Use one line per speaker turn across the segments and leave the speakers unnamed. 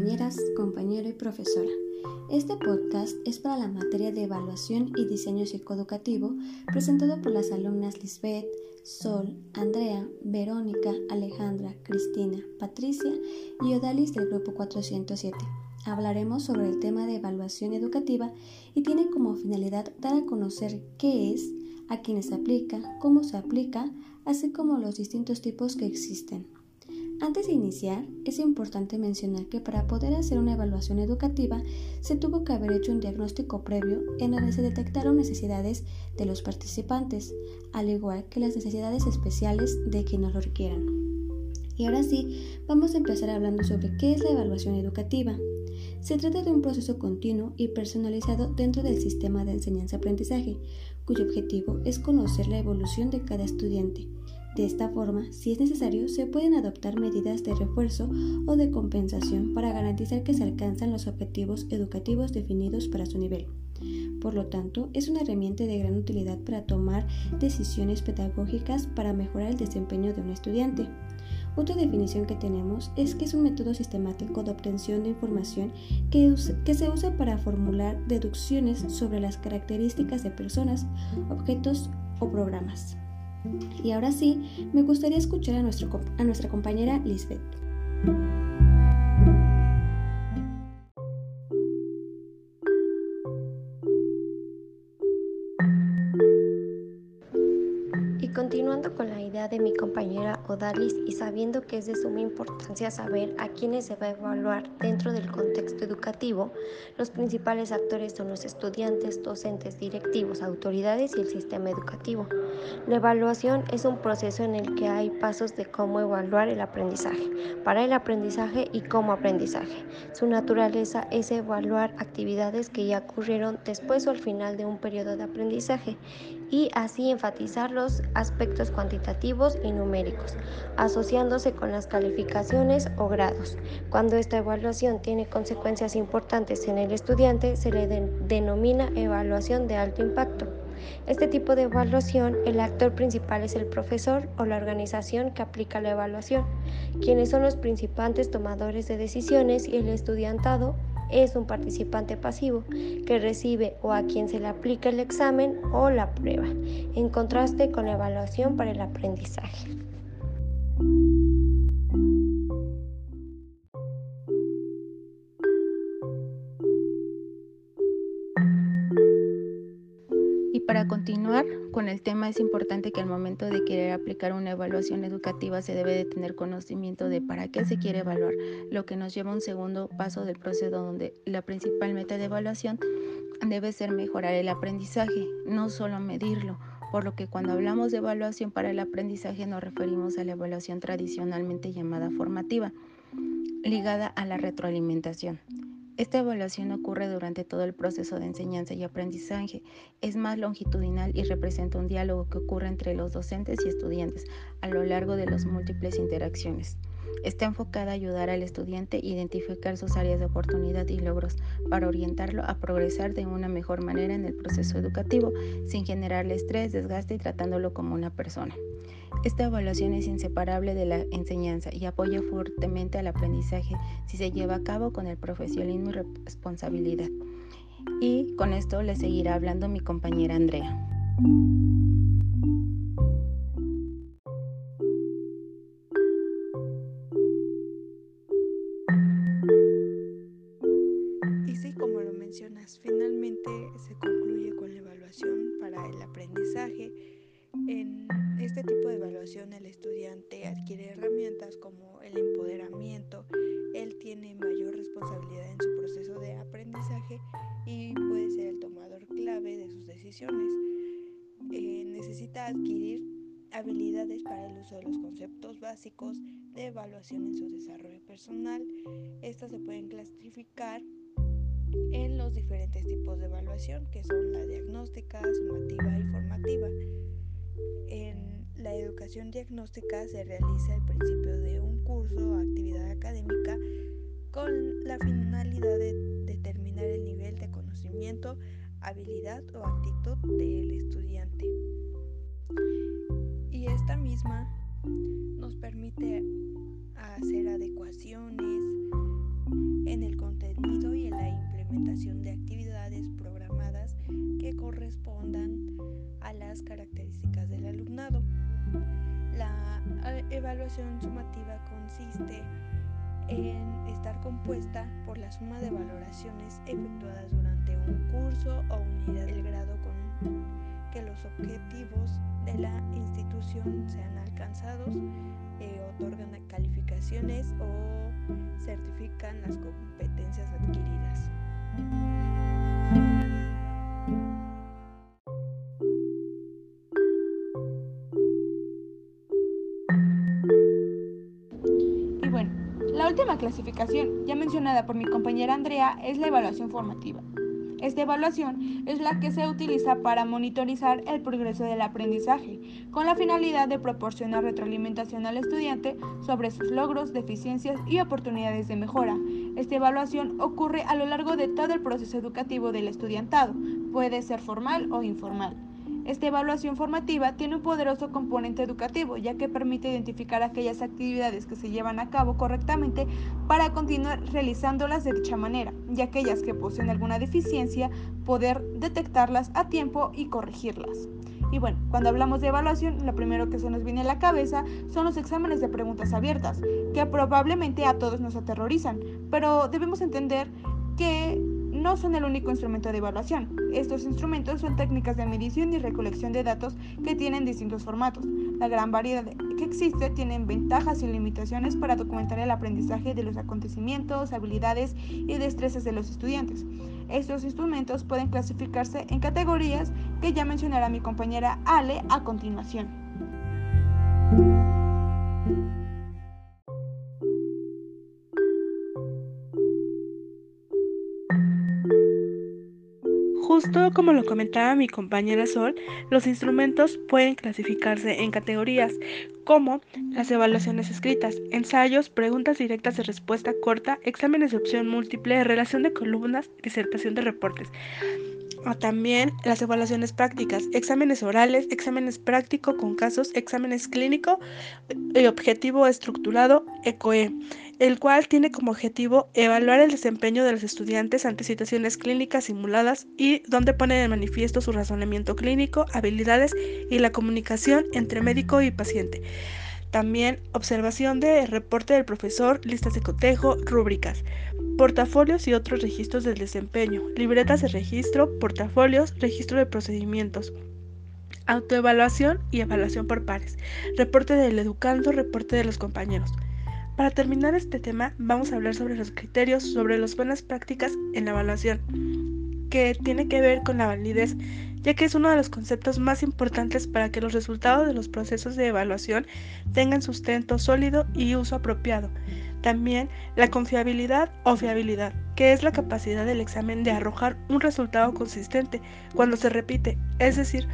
compañeras, compañero y profesora. Este podcast es para la materia de evaluación y diseño psicoeducativo presentado por las alumnas Lisbeth, Sol, Andrea, Verónica, Alejandra, Cristina, Patricia y Odalis del grupo 407. Hablaremos sobre el tema de evaluación educativa y tiene como finalidad dar a conocer qué es, a quiénes se aplica, cómo se aplica, así como los distintos tipos que existen. Antes de iniciar, es importante mencionar que para poder hacer una evaluación educativa se tuvo que haber hecho un diagnóstico previo en donde se detectaron necesidades de los participantes, al igual que las necesidades especiales de quienes lo requieran. Y ahora sí, vamos a empezar hablando sobre qué es la evaluación educativa. Se trata de un proceso continuo y personalizado dentro del sistema de enseñanza-aprendizaje, cuyo objetivo es conocer la evolución de cada estudiante de esta forma, si es necesario, se pueden adoptar medidas de refuerzo o de compensación para garantizar que se alcanzan los objetivos educativos definidos para su nivel. Por lo tanto, es una herramienta de gran utilidad para tomar decisiones pedagógicas para mejorar el desempeño de un estudiante. Otra definición que tenemos es que es un método sistemático de obtención de información que, que, se usa para formular deducciones sobre las características de personas, objetos o programas. Y ahora sí, me gustaría escuchar a, nuestra compañera Lisbeth.
Y sabiendo que es de suma importancia saber a quiénes se va a evaluar dentro del contexto educativo, los principales actores son los estudiantes, docentes, directivos, autoridades y el sistema educativo. La evaluación es un proceso en el que hay pasos de cómo evaluar el aprendizaje, para el aprendizaje y como aprendizaje. Su naturaleza es evaluar actividades que ya ocurrieron después o al final de un periodo de aprendizaje y así enfatizar los aspectos cuantitativos y numéricos, asociándose con las calificaciones o grados. Cuando esta evaluación tiene consecuencias importantes en el estudiante, se le denomina evaluación de alto impacto. Este tipo de evaluación, el actor principal es el profesor o la organización que aplica la evaluación, quienes son los principales tomadores de decisiones y el estudiantado es un participante pasivo que recibe o a quien se le aplica el examen o la prueba, en contraste con la evaluación para el aprendizaje.
Continuar con el tema es importante que al momento de querer aplicar una evaluación educativa se debe de tener conocimiento de para qué se quiere evaluar, lo que nos lleva a un segundo paso del proceso donde la principal meta de evaluación debe ser mejorar el aprendizaje, no solo medirlo, por lo que cuando hablamos de evaluación para el aprendizaje nos referimos a la evaluación tradicionalmente llamada formativa, ligada a la retroalimentación. Esta evaluación ocurre durante todo el proceso de enseñanza y aprendizaje. Es más longitudinal y representa un diálogo que ocurre entre los docentes y estudiantes a lo largo de las múltiples interacciones. Está enfocada a ayudar al estudiante a identificar sus áreas de oportunidad y logros para orientarlo a progresar de una mejor manera en el proceso educativo sin generarle estrés, desgaste y tratándolo como una persona. Esta evaluación es inseparable de la enseñanza y apoya fuertemente al aprendizaje si se lleva a cabo con el profesionalismo y responsabilidad. Y con esto le seguirá hablando mi compañera Andrea.
Adquirir habilidades para el uso de los conceptos básicos de evaluación en su desarrollo personal. Estas se pueden clasificar en los diferentes tipos de evaluación que son la diagnóstica, sumativa y formativa. En la educación diagnóstica se realiza al principio de un curso o actividad académica con la finalidad de determinar el nivel de conocimiento, habilidad o actitud del estudiante. Y esta misma nos permite hacer adecuaciones en el contenido y en la implementación de actividades programadas que correspondan a las características del alumnado. La eh, evaluación sumativa consiste en estar compuesta por la suma de valoraciones efectuadas durante un curso o unidad del grado con que los objetivos de la institución sean alcanzados, eh, otorgan calificaciones o certifican las competencias adquiridas.
Y bueno, la última clasificación, ya mencionada por mi compañera Andrea, es la evaluación formativa. Esta evaluación es la que se utiliza para monitorizar el progreso del aprendizaje, con la finalidad de proporcionar retroalimentación al estudiante sobre sus logros, deficiencias y oportunidades de mejora. Esta evaluación ocurre a lo largo de todo el proceso educativo del estudiantado, puede ser formal o informal. Esta evaluación formativa tiene un poderoso componente educativo, ya que permite identificar aquellas actividades que se llevan a cabo correctamente para continuar realizándolas de dicha manera, y aquellas que poseen alguna deficiencia, poder detectarlas a tiempo y corregirlas. Y bueno, cuando hablamos de evaluación, lo primero que se nos viene a la cabeza son los exámenes de preguntas abiertas, que probablemente a todos nos aterrorizan, pero debemos entender que no son el único instrumento de evaluación. Estos instrumentos son técnicas de medición y recolección de datos que tienen distintos formatos. La gran variedad que existe tienen ventajas y limitaciones para documentar el aprendizaje de los acontecimientos, habilidades y destrezas de los estudiantes. Estos instrumentos pueden clasificarse en categorías que ya mencionará mi compañera Ale a continuación.
Justo como lo comentaba mi compañera Sol, los instrumentos pueden clasificarse en categorías como las evaluaciones escritas, ensayos, preguntas directas de respuesta corta, exámenes de opción múltiple, relación de columnas, disertación de reportes. O también las evaluaciones prácticas, exámenes orales, exámenes práctico con casos, exámenes clínico y objetivo estructurado, ECOE el cual tiene como objetivo evaluar el desempeño de los estudiantes ante situaciones clínicas simuladas y donde pone de manifiesto su razonamiento clínico, habilidades y la comunicación entre médico y paciente. También observación de reporte del profesor, listas de cotejo, rúbricas, portafolios y otros registros del desempeño, libretas de registro, portafolios, registro de procedimientos, autoevaluación y evaluación por pares, reporte del educando, reporte de los compañeros. Para terminar este tema, vamos a hablar sobre los criterios, sobre las buenas prácticas en la evaluación, que tiene que ver con la validez, ya que es uno de los conceptos más importantes para que los resultados de los procesos de evaluación tengan sustento sólido y uso apropiado. También la confiabilidad o fiabilidad, que es la capacidad del examen de arrojar un resultado consistente cuando se repite, es decir,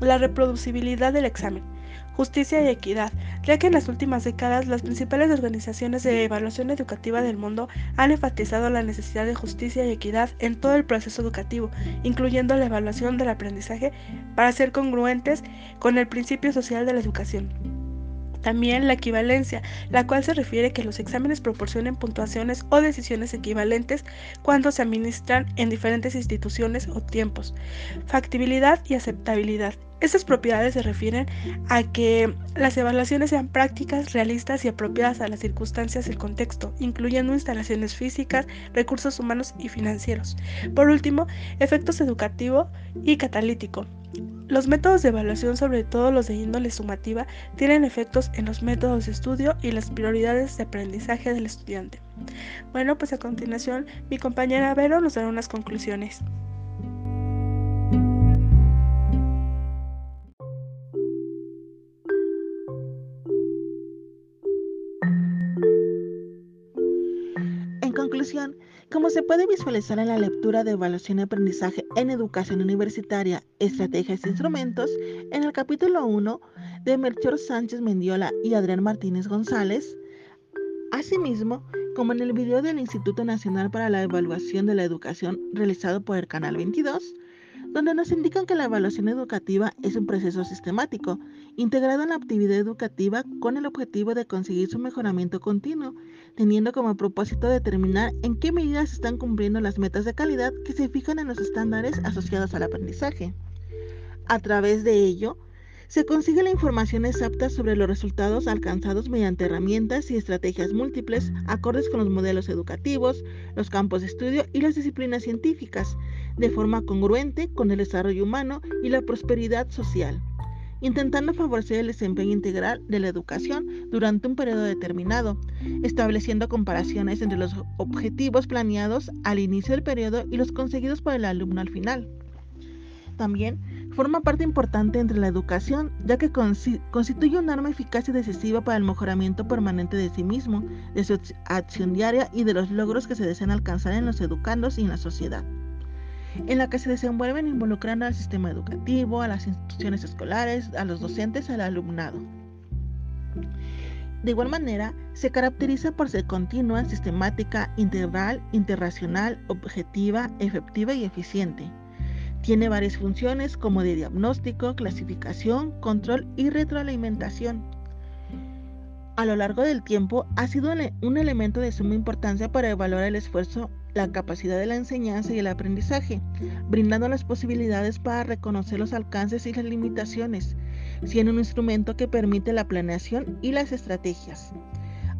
la reproducibilidad del examen justicia y equidad, ya que en las últimas décadas las principales organizaciones de evaluación educativa del mundo han enfatizado la necesidad de justicia y equidad en todo el proceso educativo, incluyendo la evaluación del aprendizaje, para ser congruentes con el principio social de la educación. También la equivalencia, la cual se refiere que los exámenes proporcionen puntuaciones o decisiones equivalentes cuando se administran en diferentes instituciones o tiempos. Factibilidad y aceptabilidad. Estas propiedades se refieren a que las evaluaciones sean prácticas, realistas y apropiadas a las circunstancias del contexto, incluyendo instalaciones físicas, recursos humanos y financieros. Por último, efectos educativo y catalítico. Los métodos de evaluación, sobre todo los de índole sumativa, tienen efectos en los métodos de estudio y las prioridades de aprendizaje del estudiante. Bueno, pues a continuación mi compañera Vero nos dará unas conclusiones.
Como se puede visualizar en la lectura de evaluación y aprendizaje en educación universitaria, estrategias e instrumentos, en el capítulo 1 de Melchor Sánchez Mendiola y Adrián Martínez González, asimismo, como en el video del Instituto Nacional para la Evaluación de la Educación realizado por el Canal 22, donde nos indican que la evaluación educativa es un proceso sistemático, integrado en la actividad educativa con el objetivo de conseguir su mejoramiento continuo, teniendo como propósito determinar en qué medidas se están cumpliendo las metas de calidad que se fijan en los estándares asociados al aprendizaje. A través de ello, se consigue la información exacta sobre los resultados alcanzados mediante herramientas y estrategias múltiples acordes con los modelos educativos, los campos de estudio y las disciplinas científicas, de forma congruente con el desarrollo humano y la prosperidad social, intentando favorecer el desempeño integral de la educación durante un periodo determinado, estableciendo comparaciones entre los objetivos planeados al inicio del periodo y los conseguidos por el alumno al final. También forma parte importante entre la educación, ya que constituye un arma eficaz y decisiva para el mejoramiento permanente de sí mismo, de su acción diaria y de los logros que se desean alcanzar en los educandos y en la sociedad, en la que se desenvuelven involucrando al sistema educativo, a las instituciones escolares, a los docentes, al alumnado. De igual manera, se caracteriza por ser continua, sistemática, integral, interracional, objetiva, efectiva y eficiente tiene varias funciones como de diagnóstico, clasificación, control y retroalimentación. A lo largo del tiempo ha sido un elemento de suma importancia para evaluar el esfuerzo, la capacidad de la enseñanza y el aprendizaje, brindando las posibilidades para reconocer los alcances y las limitaciones, siendo un instrumento que permite la planeación y las estrategias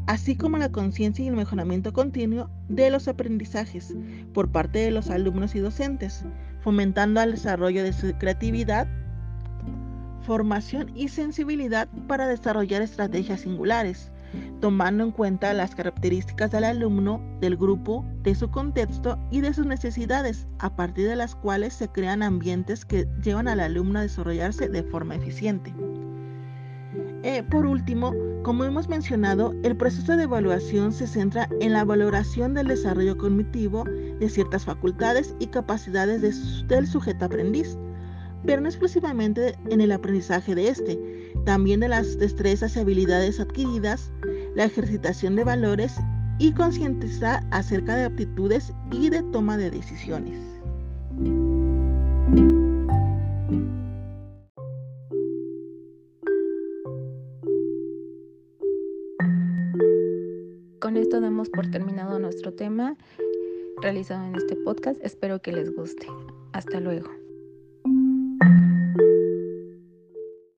así como la conciencia y el mejoramiento continuo de los aprendizajes por parte de los alumnos y docentes, fomentando el desarrollo de su creatividad, formación y sensibilidad para desarrollar estrategias singulares, tomando en cuenta las características del alumno, del grupo, de su contexto y de sus necesidades, a partir de las cuales se crean ambientes que llevan al alumno a desarrollarse de forma eficiente. Eh, por último, como hemos mencionado, el proceso de evaluación se centra en la valoración del desarrollo cognitivo de ciertas facultades y capacidades del sujeto aprendiz, pero no exclusivamente en el aprendizaje de este, también de las destrezas y habilidades adquiridas, la ejercitación de valores y concientizar acerca de aptitudes y de toma de decisiones.
Con esto damos por terminado nuestro tema realizado en este podcast. Espero que les guste. Hasta luego.